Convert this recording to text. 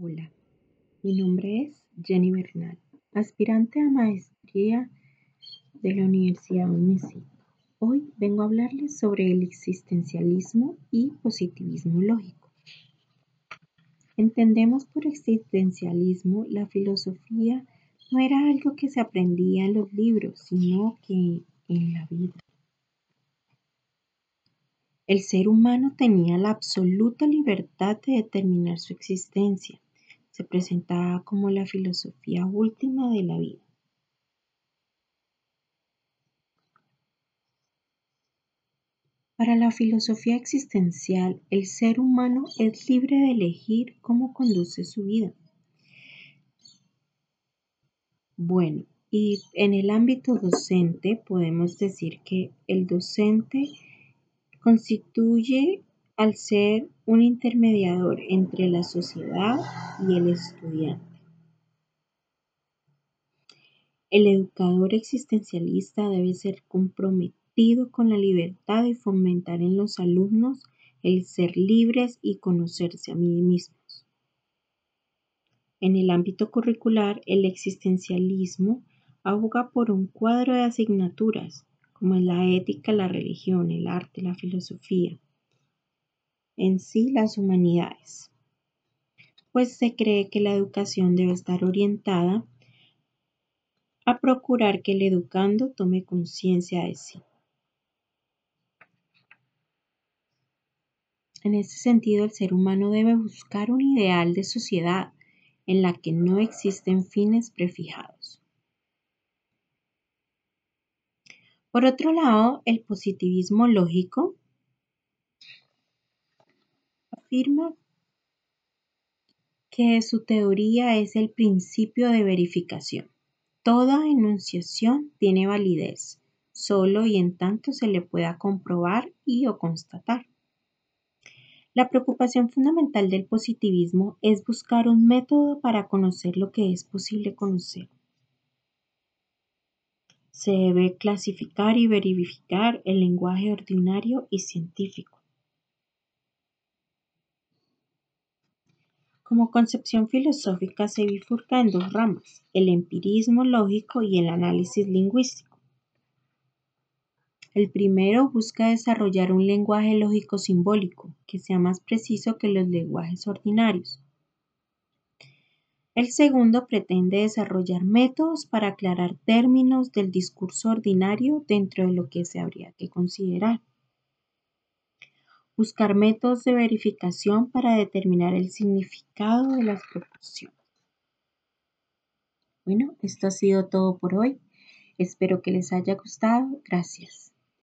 Hola, mi nombre es Jenny Bernal, aspirante a maestría de la Universidad UNESI. Hoy vengo a hablarles sobre el existencialismo y positivismo lógico. Entendemos por existencialismo la filosofía no era algo que se aprendía en los libros, sino que en la vida. El ser humano tenía la absoluta libertad de determinar su existencia. Se presentaba como la filosofía última de la vida. Para la filosofía existencial, el ser humano es libre de elegir cómo conduce su vida. Bueno, y en el ámbito docente podemos decir que el docente constituye al ser un intermediador entre la sociedad y el estudiante. El educador existencialista debe ser comprometido con la libertad y fomentar en los alumnos el ser libres y conocerse a sí mismos. En el ámbito curricular, el existencialismo aboga por un cuadro de asignaturas como en la ética, la religión, el arte, la filosofía, en sí las humanidades, pues se cree que la educación debe estar orientada a procurar que el educando tome conciencia de sí. En ese sentido, el ser humano debe buscar un ideal de sociedad en la que no existen fines prefijados. Por otro lado, el positivismo lógico afirma que su teoría es el principio de verificación. Toda enunciación tiene validez, solo y en tanto se le pueda comprobar y o constatar. La preocupación fundamental del positivismo es buscar un método para conocer lo que es posible conocer. Se debe clasificar y verificar el lenguaje ordinario y científico. Como concepción filosófica se bifurca en dos ramas, el empirismo lógico y el análisis lingüístico. El primero busca desarrollar un lenguaje lógico simbólico que sea más preciso que los lenguajes ordinarios. El segundo pretende desarrollar métodos para aclarar términos del discurso ordinario dentro de lo que se habría que considerar. Buscar métodos de verificación para determinar el significado de las proporciones. Bueno, esto ha sido todo por hoy. Espero que les haya gustado. Gracias.